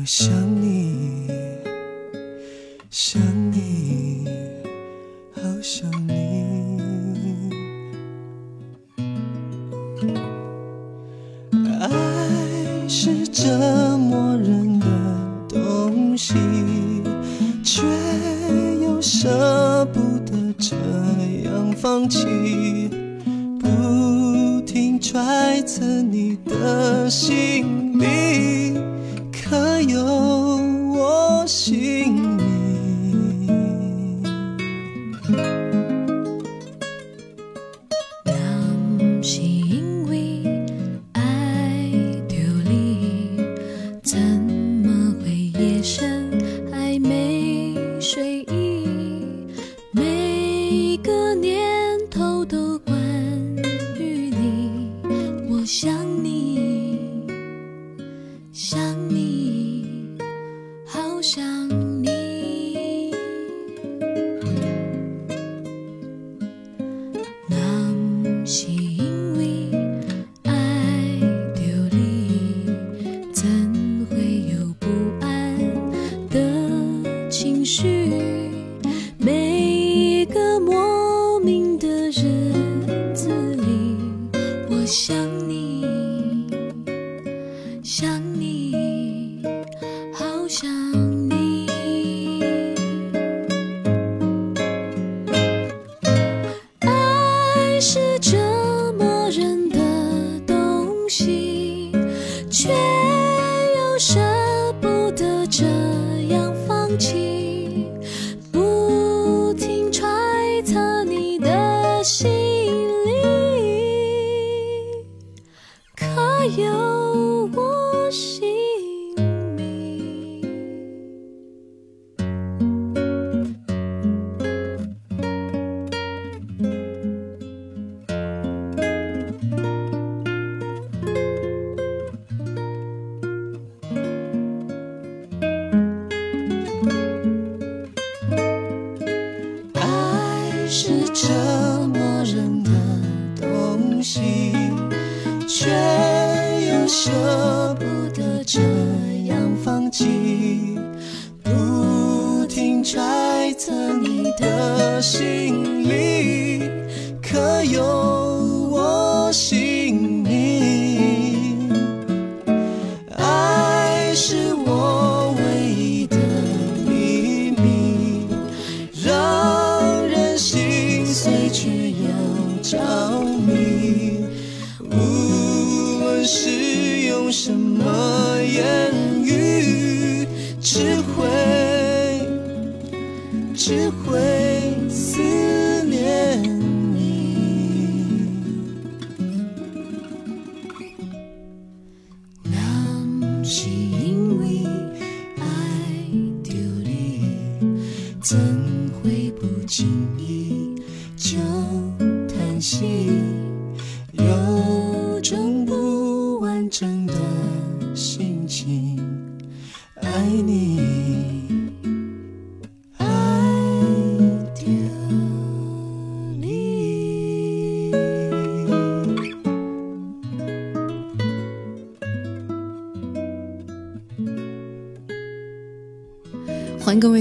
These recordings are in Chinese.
我想你，想你，有是用什么言语，智慧，智慧。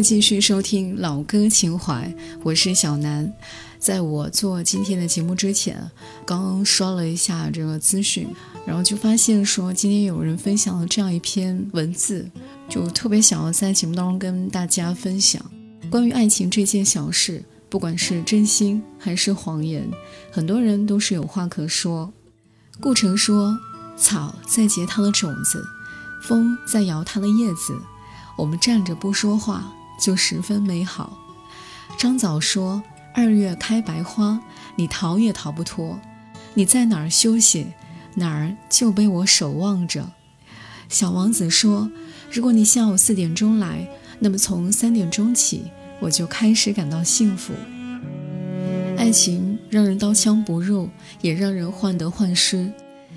继续收听老歌情怀，我是小南。在我做今天的节目之前，刚刚刷了一下这个资讯，然后就发现说今天有人分享了这样一篇文字，就特别想要在节目当中跟大家分享关于爱情这件小事，不管是真心还是谎言，很多人都是有话可说。顾城说：“草在结它的种子，风在摇它的叶子。”我们站着不说话，就十分美好。张枣说：“二月开白花，你逃也逃不脱。你在哪儿休息，哪儿就被我守望着。”小王子说：“如果你下午四点钟来，那么从三点钟起，我就开始感到幸福。爱情让人刀枪不入，也让人患得患失；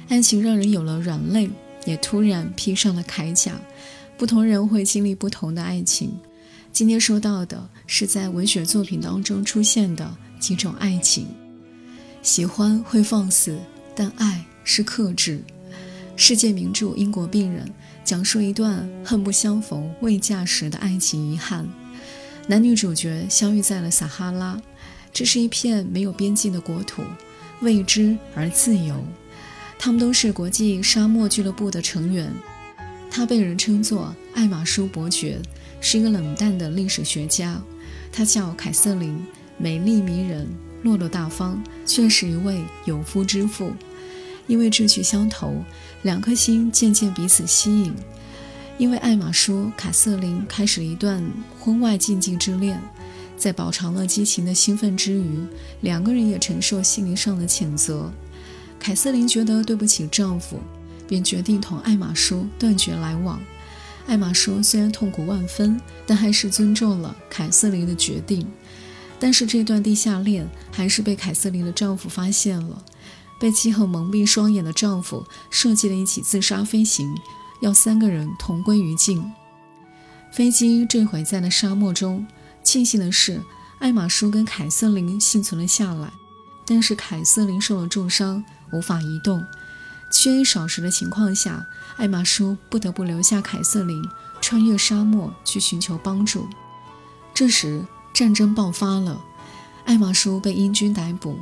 爱情让人有了软肋，也突然披上了铠甲。不同人会经历不同的爱情。今天说到的是在文学作品当中出现的几种爱情。喜欢会放肆，但爱是克制。世界名著《英国病人》讲述一段恨不相逢未嫁时的爱情遗憾。男女主角相遇在了撒哈拉。这是一片没有边境的国土，未知而自由。他们都是国际沙漠俱乐部的成员。他被人称作艾玛舒伯爵，是一个冷淡的历史学家。他叫凯瑟琳，美丽迷人，落落大方，却是一位有夫之妇。因为志趣相投，两颗心渐渐彼此吸引。因为艾玛舒，凯瑟琳开始了一段婚外禁忌之恋。在饱尝了激情的兴奋之余，两个人也承受心灵上的谴责。凯瑟琳觉得对不起丈夫，便决定同艾玛舒断绝来往。艾玛舒虽然痛苦万分，但还是尊重了凯瑟琳的决定。但是这段地下恋还是被凯瑟琳的丈夫发现了。被气恨蒙蔽双眼的丈夫设计了一起自杀飞行，要三个人同归于尽。飞机坠毁在了沙漠中。庆幸的是，艾玛舒跟凯瑟琳幸存了下来，但是凯瑟琳受了重伤，无法移动。缺衣少食的情况下，艾玛舒不得不留下凯瑟琳，穿越沙漠去寻求帮助。这时，战争爆发了，艾玛舒被英军逮捕，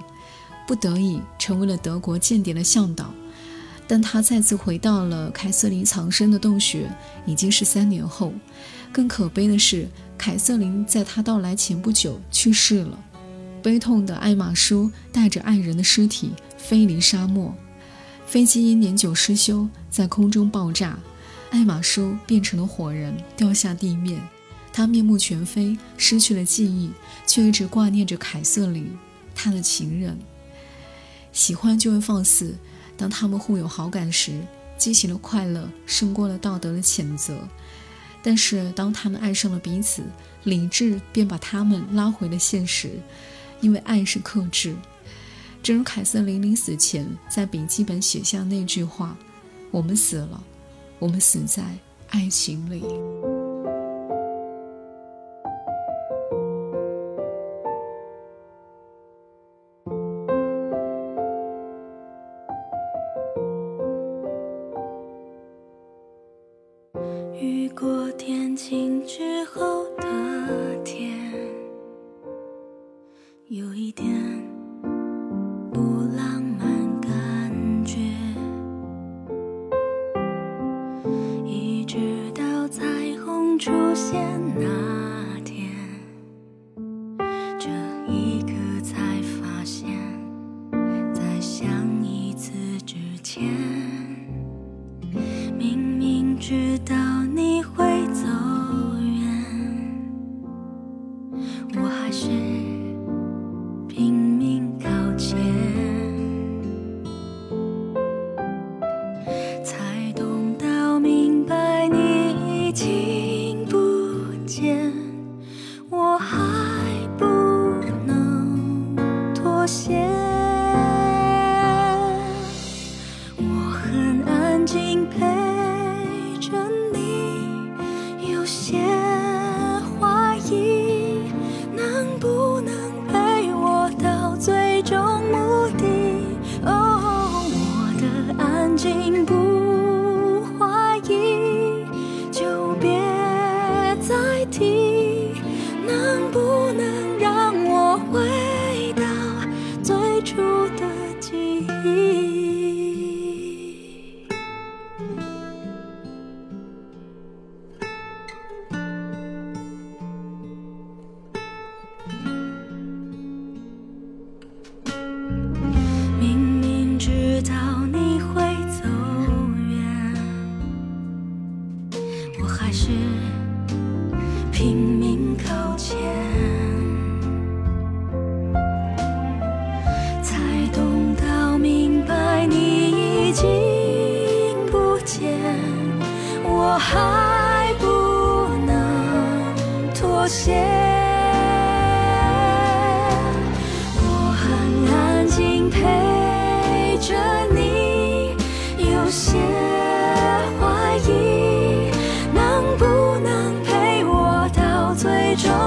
不得已成为了德国间谍的向导。但他再次回到了凯瑟琳藏身的洞穴，已经是三年后。更可悲的是。凯瑟琳在他到来前不久去世了，悲痛的艾玛舒带着爱人的尸体飞离沙漠，飞机因年久失修在空中爆炸，艾玛舒变成了火人掉下地面，他面目全非，失去了记忆，却一直挂念着凯瑟琳，他的情人。喜欢就会放肆，当他们互有好感时，激情的快乐胜过了道德的谴责。但是，当他们爱上了彼此，理智便把他们拉回了现实，因为爱是克制。正如凯瑟琳临死前在笔记本写下那句话：“我们死了，我们死在爱情里。”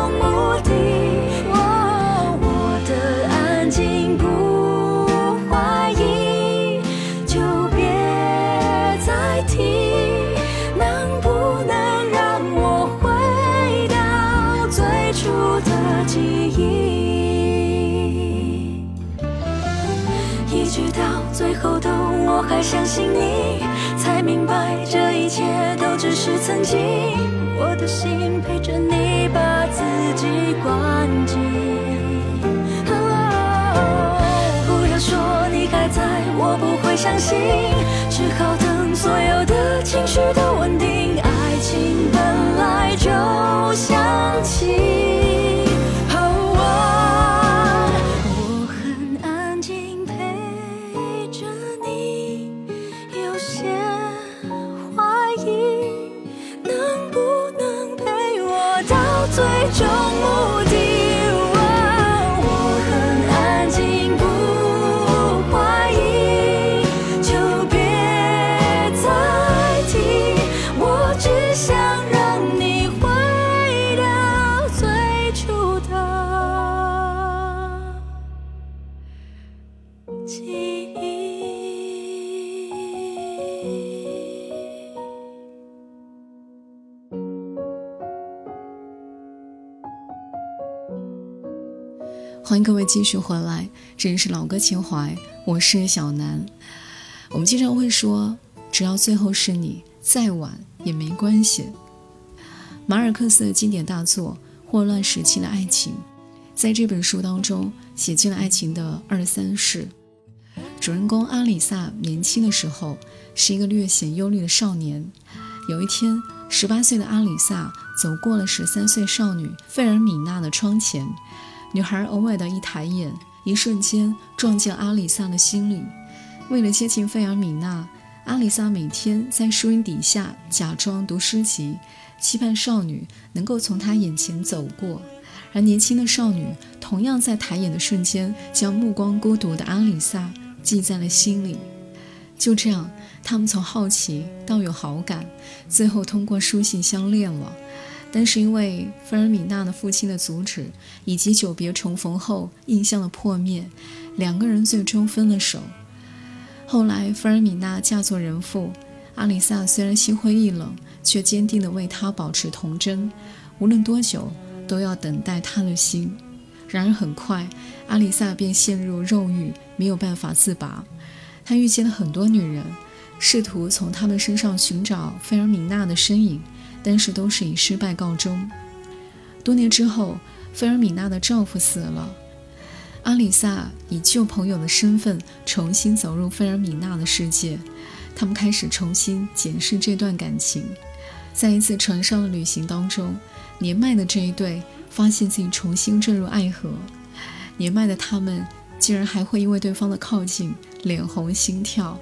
目的我的安静不怀疑就别再提能不能让我回到最初的记忆？一直到最后都我还相信你才明白这一切都只是曾经。我的心陪着你，把自己关紧。不要说你还在，我不会相信，只好等所有的情绪都稳定。最终继续回来，这里是老歌情怀，我是小南。我们经常会说，只要最后是你，再晚也没关系。马尔克斯的经典大作《霍乱时期的爱情》，在这本书当中写尽了爱情的二三事。主人公阿里萨年轻的时候是一个略显忧虑的少年。有一天，十八岁的阿里萨走过了十三岁少女费尔米娜的窗前。女孩偶尔的一抬眼，一瞬间撞进阿里萨的心里。为了接近费尔米娜，阿里萨每天在树荫底下假装读诗集，期盼少女能够从他眼前走过。而年轻的少女同样在抬眼的瞬间，将目光孤独的阿里萨记在了心里。就这样，他们从好奇到有好感，最后通过书信相恋了。但是因为费尔米娜的父亲的阻止，以及久别重逢后印象的破灭，两个人最终分了手。后来，费尔米娜嫁作人妇，阿里萨虽然心灰意冷，却坚定地为她保持童真，无论多久都要等待她的心。然而很快，阿里萨便陷入肉欲，没有办法自拔。他遇见了很多女人，试图从她们身上寻找费尔米娜的身影。但是都是以失败告终。多年之后，费尔米娜的丈夫死了，阿里萨以旧朋友的身份重新走入费尔米娜的世界。他们开始重新检视这段感情。在一次船上的旅行当中，年迈的这一对发现自己重新坠入爱河。年迈的他们竟然还会因为对方的靠近脸红心跳，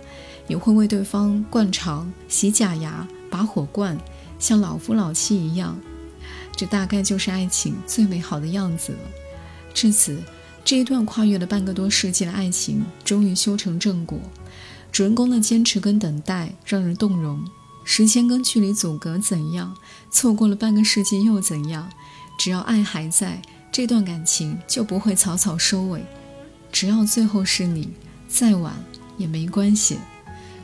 也会为对方灌肠、洗假牙、拔火罐。像老夫老妻一样，这大概就是爱情最美好的样子了。至此，这一段跨越了半个多世纪的爱情终于修成正果。主人公的坚持跟等待让人动容。时间跟距离阻隔怎样？错过了半个世纪又怎样？只要爱还在，这段感情就不会草草收尾。只要最后是你，再晚也没关系。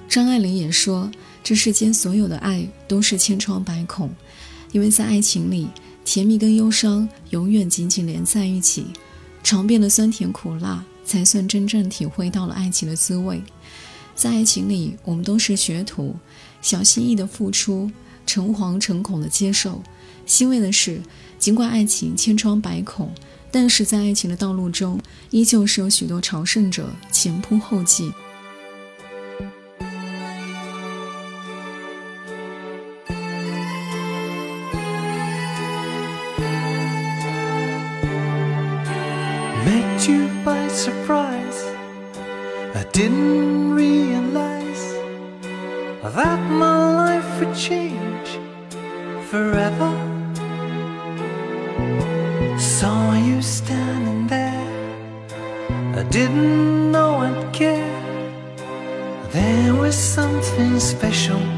张爱玲也说。这世间所有的爱都是千疮百孔，因为在爱情里，甜蜜跟忧伤永远紧紧连在一起，尝遍了酸甜苦辣，才算真正体会到了爱情的滋味。在爱情里，我们都是学徒，小心翼翼的付出，诚惶诚恐的接受。欣慰的是，尽管爱情千疮百孔，但是在爱情的道路中，依旧是有许多朝圣者前仆后继。By surprise. I didn't realize that my life would change forever. Saw you standing there. I didn't know I'd care. There was something special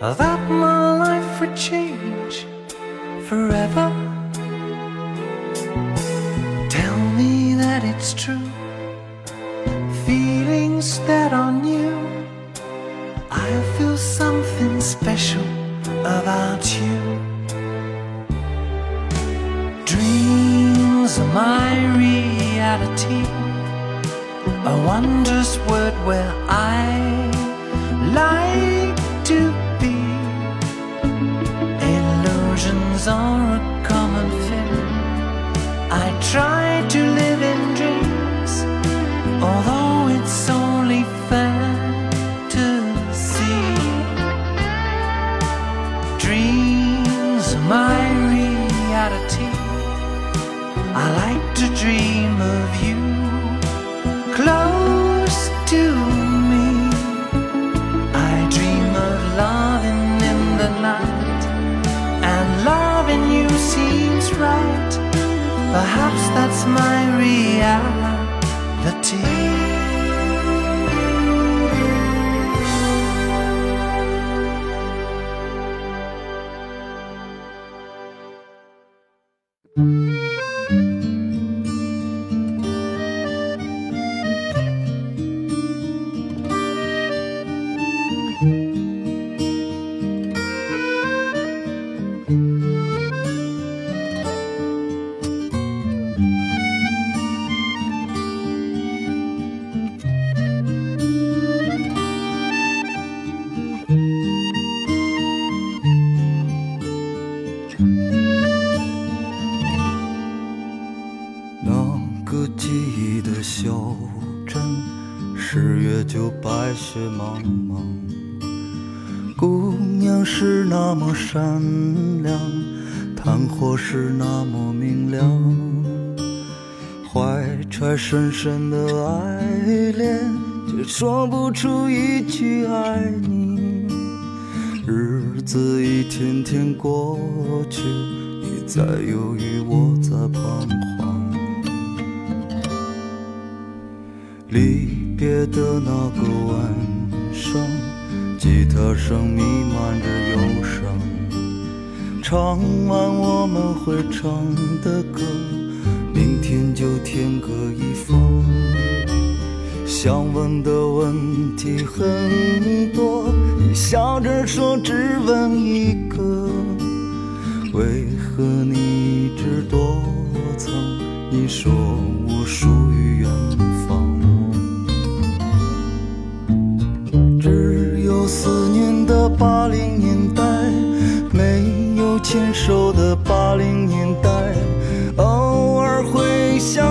that my life would change forever. Tell me that it's true. my reality. 白雪茫茫姑娘是那么善良，炭火是那么明亮。怀揣深深的爱恋，却说不出一句爱你。日子一天天过去，你在犹豫，我在彷徨。离。别的那个晚上吉他声弥漫着忧伤。唱完我们会唱的歌明天就天各一方。想问的问题很多你笑着说只问一个为何你一直躲藏？你说我属于远方。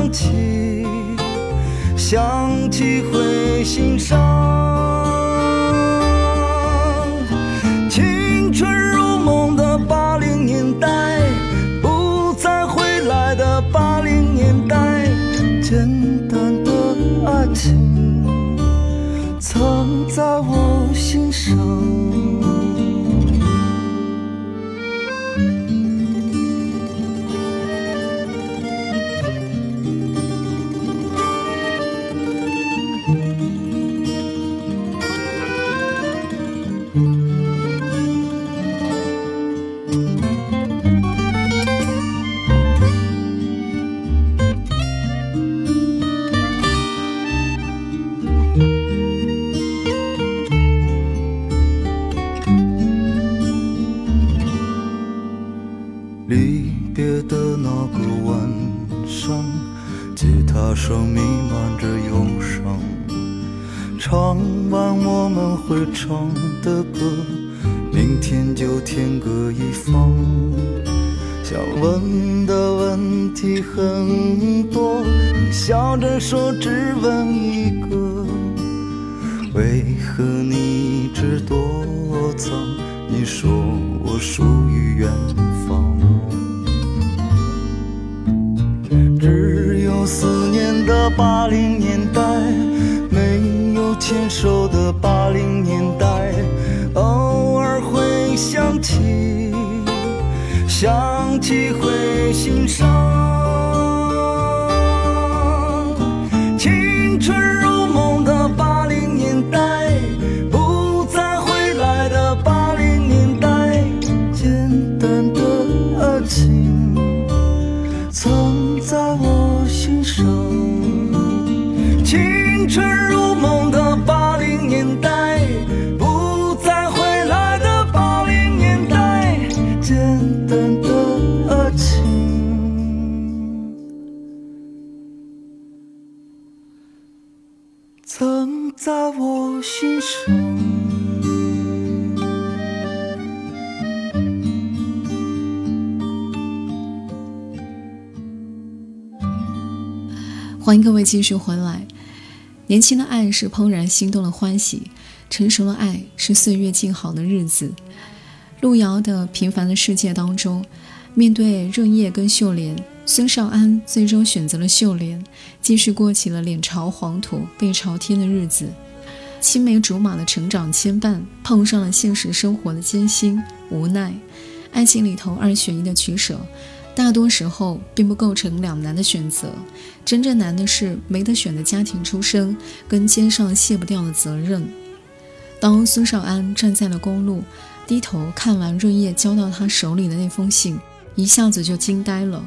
想起，想起会心伤。会欢迎各位继续回来。年轻的爱是怦然心动的欢喜，成熟的爱是岁月静好的日子。路遥的《平凡的世界》当中，面对润叶跟秀莲，孙少安最终选择了秀莲，继续过起了脸朝黄土背朝天的日子。青梅竹马的成长牵绊，碰上了现实生活的艰辛无奈，爱情里头二选一的取舍。大多时候并不构成两难的选择，真正难的是没得选的家庭出身跟肩上卸不掉的责任。当孙少安站在了公路，低头看完润叶交到他手里的那封信，一下子就惊呆了。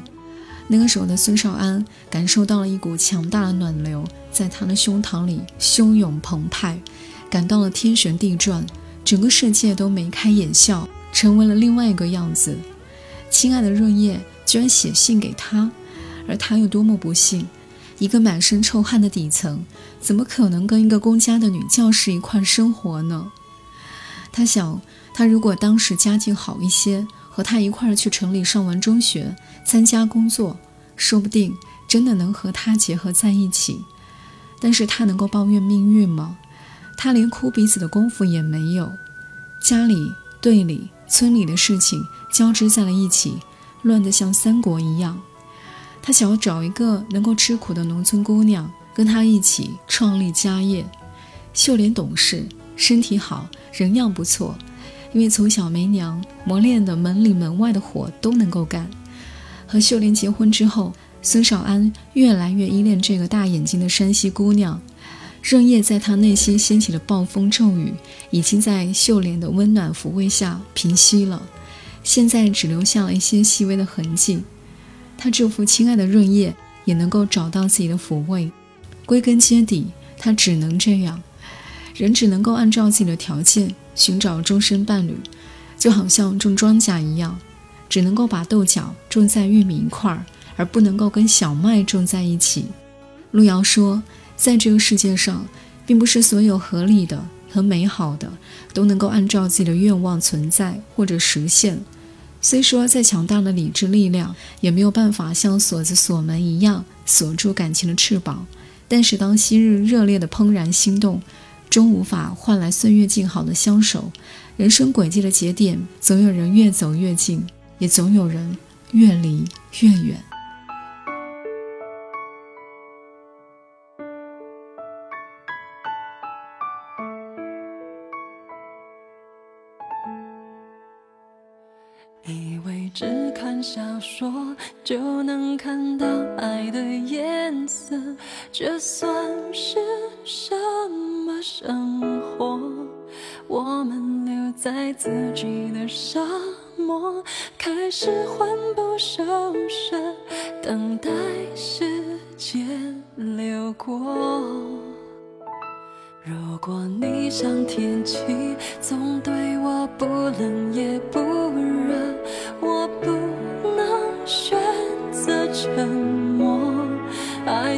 那个时候的孙少安感受到了一股强大的暖流在他的胸膛里汹涌澎湃，感到了天旋地转，整个世界都眉开眼笑，成为了另外一个样子。亲爱的润叶。居然写信给他，而他又多么不幸！一个满身臭汗的底层，怎么可能跟一个公家的女教师一块生活呢？他想，他如果当时家境好一些，和他一块去城里上完中学，参加工作，说不定真的能和他结合在一起。但是他能够抱怨命运吗？他连哭鼻子的功夫也没有。家里、队里、村里的事情交织在了一起。乱得像三国一样，他想要找一个能够吃苦的农村姑娘，跟他一起创立家业。秀莲懂事，身体好，人样不错，因为从小没娘，磨练的门里门外的活都能够干。和秀莲结婚之后，孙少安越来越依恋这个大眼睛的山西姑娘。润叶在他内心掀起的暴风骤雨，已经在秀莲的温暖抚慰下平息了。现在只留下了一些细微的痕迹。他祝福亲爱的润叶，也能够找到自己的抚慰。归根结底，他只能这样。人只能够按照自己的条件寻找终身伴侣，就好像种庄稼一样，只能够把豆角种在玉米一块儿，而不能够跟小麦种在一起。路遥说，在这个世界上，并不是所有合理的和美好的都能够按照自己的愿望存在或者实现。虽说再强大的理智力量，也没有办法像锁子锁门一样锁住感情的翅膀，但是当昔日热烈的怦然心动。终无法换来岁月静好的相守，人生轨迹的节点，总有人越走越近，也总有人越离越远。说就能看到爱的颜色，这算是什么生活？我们留在自己的沙漠，开始魂不守舍，等待时间流过。如果你像天气，总对我不冷也不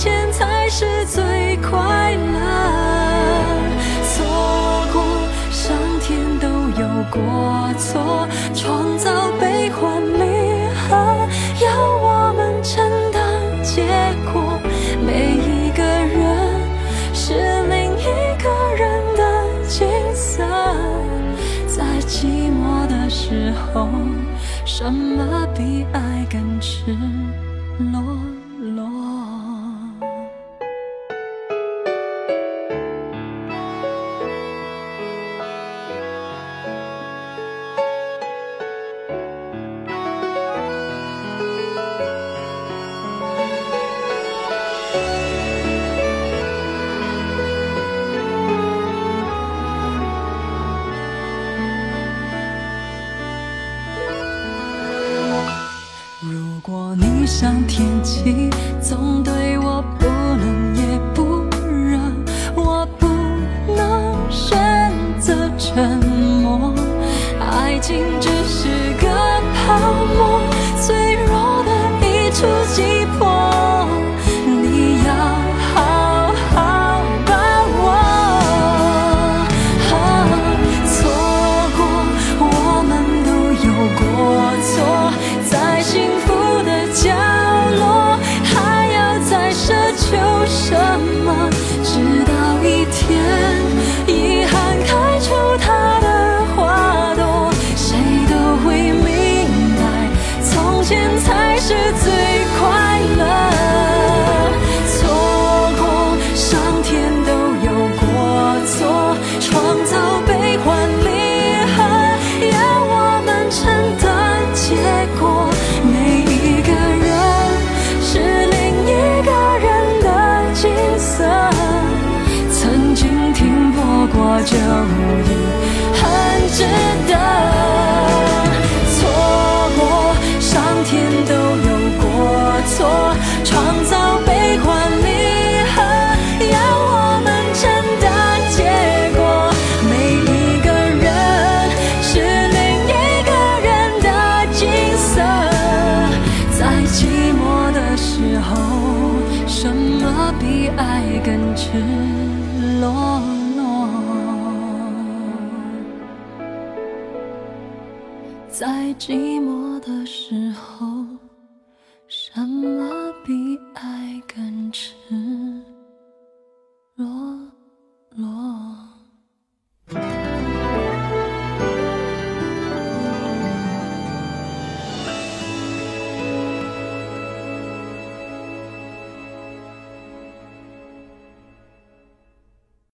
前才是最快乐。错过，上天都有过错，创造悲欢离合，要我们承担结果。每一个人是另一个人的景色，在寂寞的时候，什么比爱更赤沉默。爱情只是个泡沫，